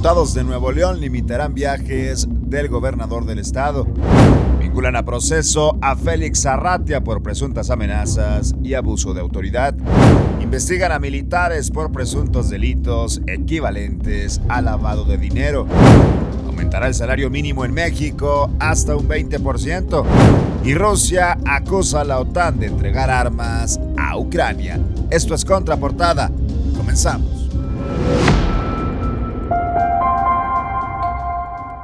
Diputados de Nuevo León limitarán viajes del gobernador del estado. Vinculan a proceso a Félix Arratia por presuntas amenazas y abuso de autoridad. Investigan a militares por presuntos delitos equivalentes a lavado de dinero. Aumentará el salario mínimo en México hasta un 20%. Y Rusia acusa a la OTAN de entregar armas a Ucrania. Esto es Contraportada. Comenzamos.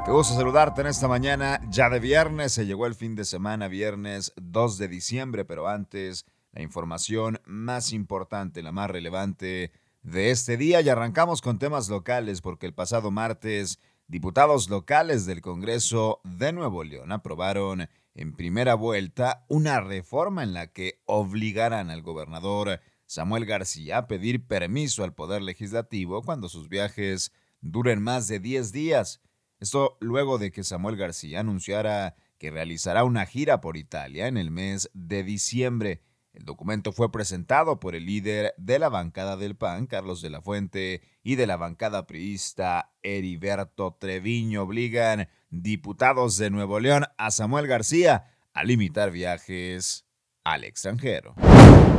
Qué gusto saludarte en esta mañana, ya de viernes, se llegó el fin de semana, viernes 2 de diciembre, pero antes la información más importante, la más relevante de este día y arrancamos con temas locales porque el pasado martes diputados locales del Congreso de Nuevo León aprobaron en primera vuelta una reforma en la que obligarán al gobernador Samuel García a pedir permiso al Poder Legislativo cuando sus viajes duren más de 10 días. Esto luego de que Samuel García anunciara que realizará una gira por Italia en el mes de diciembre. El documento fue presentado por el líder de la bancada del PAN, Carlos de la Fuente, y de la bancada priista, Heriberto Treviño. Obligan diputados de Nuevo León a Samuel García a limitar viajes al extranjero.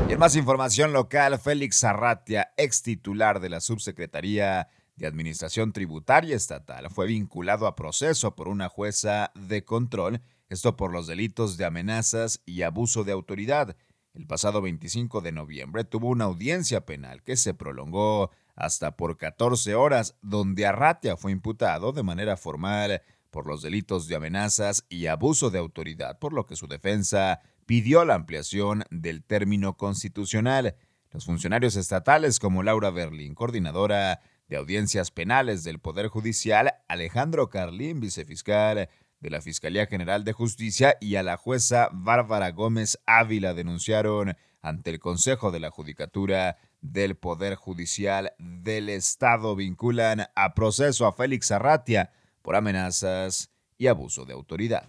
Y en más información local, Félix Arratia, ex titular de la subsecretaría de Administración Tributaria Estatal fue vinculado a proceso por una jueza de control, esto por los delitos de amenazas y abuso de autoridad. El pasado 25 de noviembre tuvo una audiencia penal que se prolongó hasta por 14 horas, donde Arratia fue imputado de manera formal por los delitos de amenazas y abuso de autoridad, por lo que su defensa pidió la ampliación del término constitucional. Los funcionarios estatales como Laura Berlín, coordinadora de Audiencias Penales del Poder Judicial, Alejandro Carlín, vicefiscal de la Fiscalía General de Justicia, y a la jueza Bárbara Gómez Ávila denunciaron ante el Consejo de la Judicatura del Poder Judicial del Estado. Vinculan a proceso a Félix Arratia por amenazas y abuso de autoridad.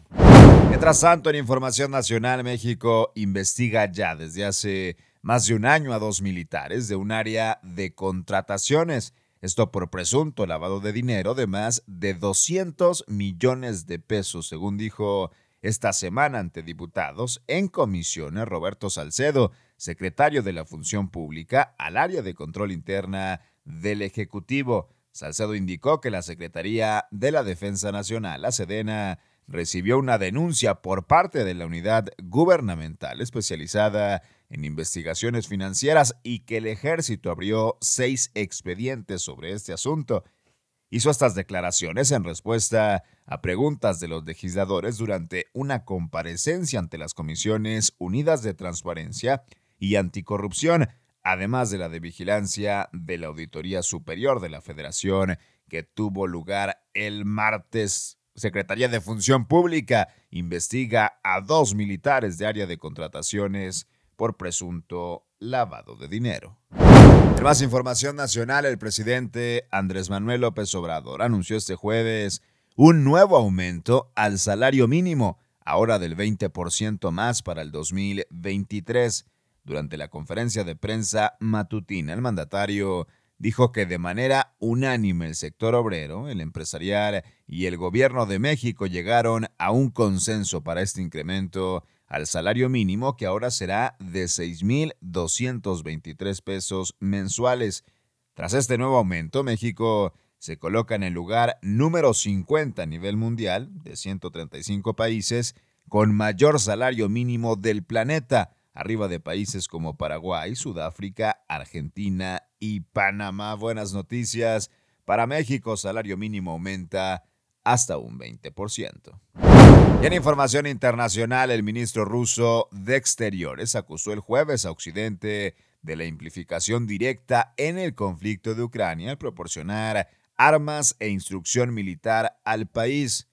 Mientras tanto, en Información Nacional, México investiga ya desde hace más de un año a dos militares de un área de contrataciones esto por presunto lavado de dinero de más de 200 millones de pesos, según dijo esta semana ante diputados en comisiones Roberto Salcedo, secretario de la Función Pública al área de control interna del Ejecutivo. Salcedo indicó que la Secretaría de la Defensa Nacional, la Sedena, recibió una denuncia por parte de la unidad gubernamental especializada en investigaciones financieras y que el ejército abrió seis expedientes sobre este asunto. Hizo estas declaraciones en respuesta a preguntas de los legisladores durante una comparecencia ante las Comisiones Unidas de Transparencia y Anticorrupción, además de la de vigilancia de la Auditoría Superior de la Federación que tuvo lugar el martes. Secretaría de Función Pública investiga a dos militares de área de contrataciones por presunto lavado de dinero. Más información nacional, el presidente Andrés Manuel López Obrador anunció este jueves un nuevo aumento al salario mínimo, ahora del 20% más para el 2023. Durante la conferencia de prensa matutina, el mandatario dijo que de manera unánime el sector obrero, el empresarial y el gobierno de México llegaron a un consenso para este incremento al salario mínimo que ahora será de 6.223 pesos mensuales. Tras este nuevo aumento, México se coloca en el lugar número 50 a nivel mundial de 135 países con mayor salario mínimo del planeta, arriba de países como Paraguay, Sudáfrica, Argentina y Panamá. Buenas noticias. Para México, salario mínimo aumenta hasta un 20%. Y en información internacional, el ministro ruso de Exteriores acusó el jueves a Occidente de la implicación directa en el conflicto de Ucrania al proporcionar armas e instrucción militar al país.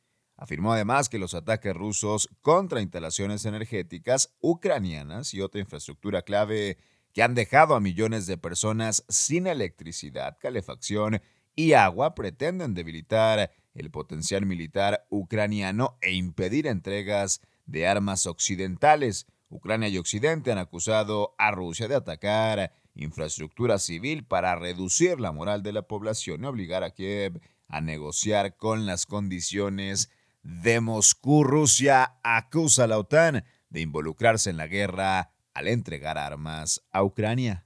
Afirmó además que los ataques rusos contra instalaciones energéticas ucranianas y otra infraestructura clave que han dejado a millones de personas sin electricidad, calefacción y agua pretenden debilitar el potencial militar ucraniano e impedir entregas de armas occidentales. Ucrania y Occidente han acusado a Rusia de atacar infraestructura civil para reducir la moral de la población y obligar a Kiev a negociar con las condiciones de Moscú. Rusia acusa a la OTAN de involucrarse en la guerra al entregar armas a Ucrania.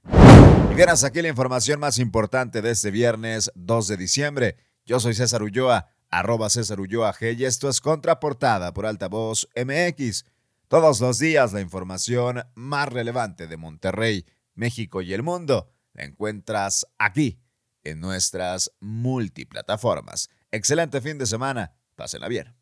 Y bien, hasta aquí la información más importante de este viernes 2 de diciembre. Yo soy César Ulloa, arroba César Ulloa G, y esto es Contraportada por Altavoz MX. Todos los días la información más relevante de Monterrey, México y el mundo la encuentras aquí en nuestras multiplataformas. Excelente fin de semana. Pásenla bien.